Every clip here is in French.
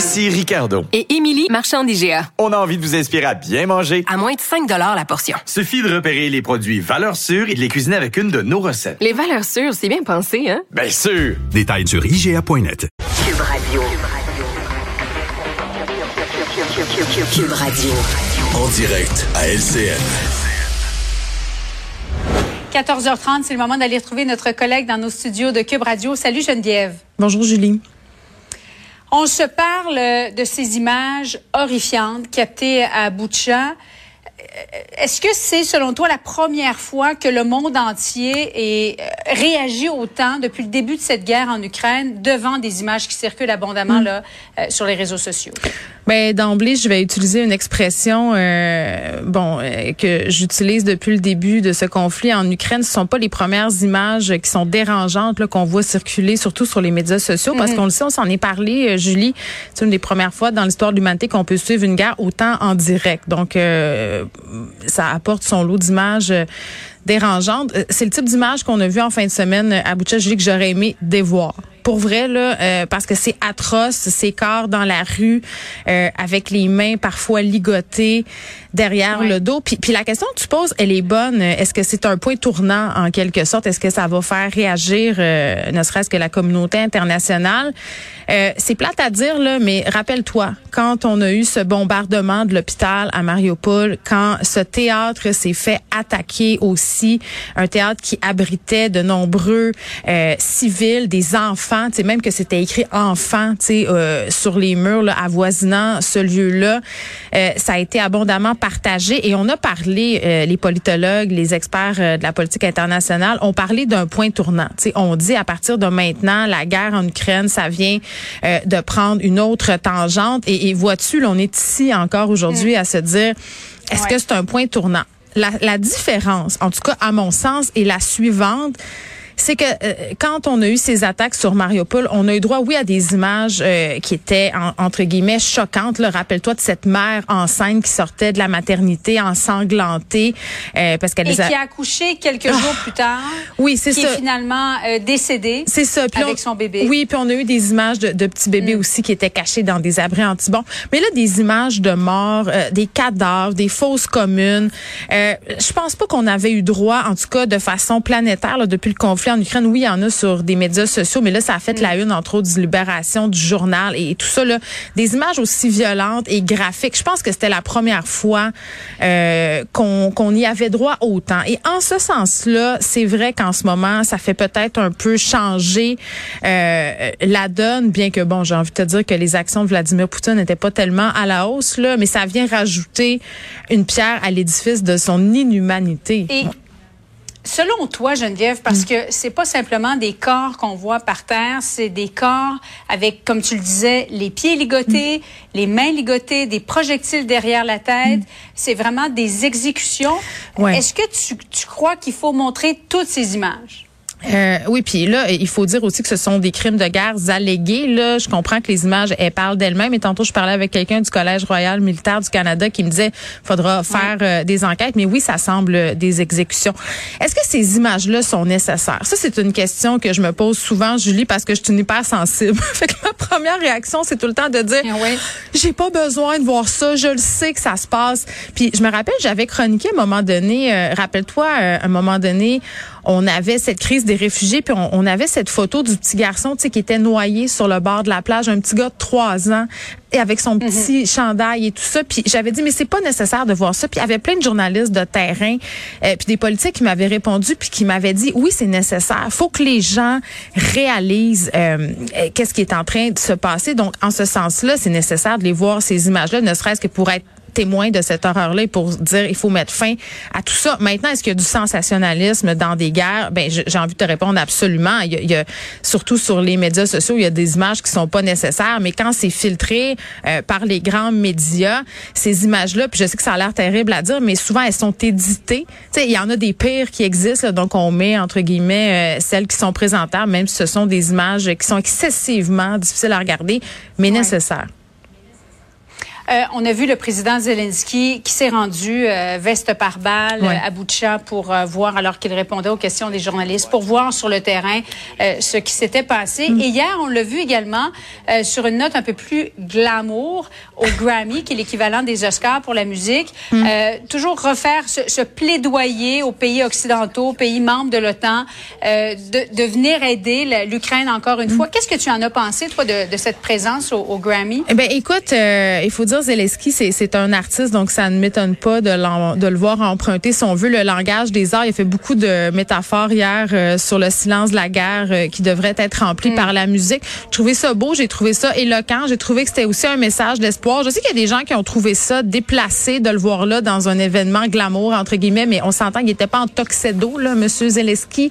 Ici Ricardo. Et Émilie, marchand d'IGA. On a envie de vous inspirer à bien manger. À moins de 5 la portion. Suffit de repérer les produits valeurs sûres et de les cuisiner avec une de nos recettes. Les valeurs sûres, c'est bien pensé, hein? Bien sûr! Détails sur IGA.net. Cube Radio. Cube Radio. En direct à LCN. 14h30, c'est le moment d'aller retrouver notre collègue dans nos studios de Cube Radio. Salut Geneviève. Bonjour Julie. On se parle de ces images horrifiantes captées à Boucha. Est-ce que c'est, selon toi, la première fois que le monde entier euh, réagit autant depuis le début de cette guerre en Ukraine devant des images qui circulent abondamment mm. là, euh, sur les réseaux sociaux? Ben d'emblée, je vais utiliser une expression euh, bon euh, que j'utilise depuis le début de ce conflit en Ukraine. Ce sont pas les premières images qui sont dérangeantes qu'on voit circuler, surtout sur les médias sociaux, parce mm-hmm. qu'on le sait, on s'en est parlé, euh, Julie. C'est une des premières fois dans l'histoire de l'humanité qu'on peut suivre une guerre autant en direct. Donc, ça apporte son lot d'images dérangeantes. C'est le type d'image qu'on a vu en fin de semaine à Boucha, Julie, que j'aurais aimé dévoir pour vrai là, euh, parce que c'est atroce, ces corps dans la rue euh, avec les mains parfois ligotées derrière le dos. Puis, puis la question que tu poses, elle est bonne. Est-ce que c'est un point tournant en quelque sorte? Est-ce que ça va faire réagir, euh, ne serait-ce que la communauté internationale? C'est plate à dire là, mais rappelle-toi quand on a eu ce bombardement de l'hôpital à Mariupol, quand ce théâtre s'est fait attaquer aussi, un théâtre qui abritait de nombreux civils, des enfants tu même que c'était écrit enfant, tu sais, euh, sur les murs là, avoisinant ce lieu-là. Euh, ça a été abondamment partagé et on a parlé, euh, les politologues, les experts de la politique internationale ont parlé d'un point tournant. Tu sais, on dit à partir de maintenant, la guerre en Ukraine, ça vient de prendre une autre tangente. Et, et vois-tu, on est ici encore aujourd'hui à se dire, est-ce que c'est un point tournant? La, la différence, en tout cas à mon sens, est la suivante c'est que euh, quand on a eu ces attaques sur Mariupol, on a eu droit, oui, à des images euh, qui étaient, entre guillemets, choquantes. Rappelle-toi de cette mère enceinte qui sortait de la maternité ensanglantée. Euh, parce qu'elle Et qui a accouché quelques ah! jours plus tard. Oui, c'est ça. Qui est finalement décédée c'est ça. avec son bébé. Oui, puis on a eu des images de, de petits bébés mm. aussi qui étaient cachés dans des abris antibons. Mais là, des images de morts, des cadavres, des fausses communes. je pense pas qu'on avait eu droit, en tout cas de façon planétaire, là, depuis le conflit en Ukraine, oui, il y en a sur des médias sociaux, mais là, ça a fait la mm. une, entre autres, du Libération, du journal et, tout ça. Là, des images aussi violentes et graphiques. Je pense que c'était la première fois euh, qu'on y avait droit autant. Et en ce sens-là, c'est vrai qu'en ce moment, ça fait peut-être un peu changer euh, la donne, bien que, bon, j'ai envie de te dire que les actions de Vladimir Poutine n'étaient pas tellement à la hausse, là, mais ça vient rajouter une pierre à l'édifice de son inhumanité. Et Selon toi, Geneviève, parce mm. que c'est pas simplement des corps qu'on voit par terre, c'est des corps avec, comme tu le disais, les pieds ligotés, mm. les mains ligotées, des projectiles derrière la tête. Mm. C'est vraiment des exécutions. Est-ce que tu, tu crois qu'il faut montrer toutes ces images? Euh, oui, puis là, il faut dire aussi que ce sont des crimes de guerre allégués. Là, je comprends que les images, elles parlent d'elles-mêmes. Et tantôt, je parlais avec quelqu'un du Collège royal militaire du Canada qui me disait, faudra faire euh, des enquêtes. Mais oui, ça semble des exécutions. Est-ce que ces images-là sont nécessaires? Ça, c'est une question que je me pose souvent, Julie, parce que je suis une hypersensible. fait que ma première réaction, c'est tout le temps de dire, ah j'ai pas besoin de voir ça. Je le sais que ça se passe. Puis je me rappelle, j'avais chroniqué à un moment donné. Euh, rappelle-toi, à un moment donné, on avait cette crise des réfugiés, puis on, avait cette photo du petit garçon, tu sais, qui était noyé sur le bord de la plage, un petit gars de trois ans, et avec son petit mhm. chandail et tout ça. Puis j'avais dit, mais c'est pas nécessaire de voir ça. Puis il y avait plein de journalistes de terrain, euh, puis des politiques qui m'avaient répondu, puis qui m'avaient dit, oui, c'est nécessaire. Faut que les gens réalisent euh, qu'est-ce qui est en train de se passer. Donc, en ce sens-là, c'est nécessaire de les voir ces images-là, ne serait-ce que pour être témoin de cette horreur-là pour dire il faut mettre fin à tout ça. Maintenant, est-ce qu'il y a du sensationnalisme dans des guerres? Ben, j'ai envie de te répondre absolument. Il y, a, il y, a, surtout sur les médias sociaux, il y a des images qui sont pas nécessaires, mais quand c'est filtré euh, par les grands médias, ces images-là, puis je sais que ça a l'air terrible à dire, mais souvent elles sont éditées. Tu sais, il y en a des pires qui existent, là, donc on met entre guillemets euh, celles qui sont présentables, même si ce sont des images qui sont excessivement difficiles à regarder, mais ouais. nécessaires. Euh, on a vu le président Zelensky qui s'est rendu euh, veste par balle ouais. à Boutcha pour euh, voir, alors qu'il répondait aux questions des journalistes, pour voir sur le terrain ce qui s'était passé. Mm. Et hier, on l'a vu également sur une note un peu plus glamour au Grammy, qui est l'équivalent des Oscars pour la musique. Mm. toujours refaire ce, ce, plaidoyer aux pays occidentaux, aux pays membres de l'OTAN, de, de, venir aider l'Ukraine encore une mm. fois. Qu'est-ce que tu en as pensé, toi, de, de cette présence au, au Grammy? Eh bien, écoute, il faut dire Zelensky, c'est un artiste, donc ça ne m'étonne pas de, de, le voir emprunter, si on veut, le langage des arts. Il a fait beaucoup de métaphores hier euh, sur le silence de la guerre euh, qui devrait être rempli mm. par la musique. J'ai trouvé ça beau, j'ai trouvé ça éloquent, j'ai trouvé que c'était aussi un message d'espoir. Je sais qu'il y a des gens qui ont trouvé ça déplacé de le voir là dans un événement glamour, entre guillemets, mais on s'entend qu'il n'était pas en toxedo, là, Monsieur Zelensky.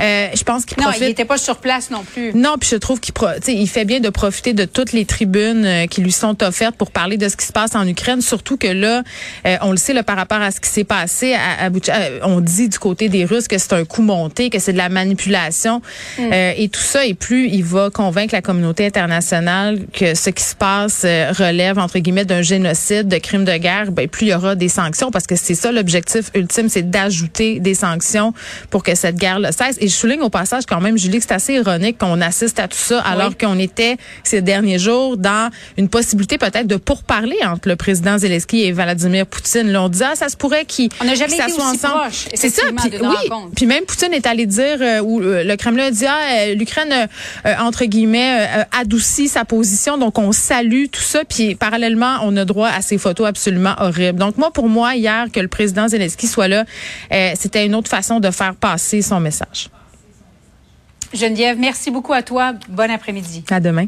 Euh, je pense qu'il profite... Non, il n'était pas sur place non plus. Non, puis je trouve qu'il il fait bien de profiter de toutes les tribunes qui lui sont offertes pour parler de ce qui se passe en Ukraine, surtout que là, euh, on le sait là, par rapport à ce qui s'est passé à, à Boucha, euh, on dit du côté des Russes que c'est un coup monté, que c'est de la manipulation mm. euh, et tout ça. Et plus il va convaincre la communauté internationale que ce qui se passe euh, relève entre guillemets d'un génocide, de crimes de guerre, ben plus il y aura des sanctions parce que c'est ça l'objectif ultime, c'est d'ajouter des sanctions pour que cette guerre le cesse. Et je souligne au passage quand même, Julie, que c'est assez ironique qu'on assiste à tout ça alors oui. qu'on était ces derniers jours dans une possibilité peut-être de pourparler entre le président Zelensky et Vladimir Poutine. Là, on dit ah ça se pourrait qu'ils qu s'assoient ensemble. C'est ça. Puis, oui. Puis même Poutine est allé dire euh, ou euh, le Kremlin a dit ah l'Ukraine euh, entre guillemets adoucit sa position donc on salue tout ça puis parallèlement on a droit à ces photos absolument horribles. Donc moi pour moi hier que le président Zelensky soit là c'était une autre façon de faire passer son message. Geneviève, merci beaucoup à toi. Bon après-midi. À demain.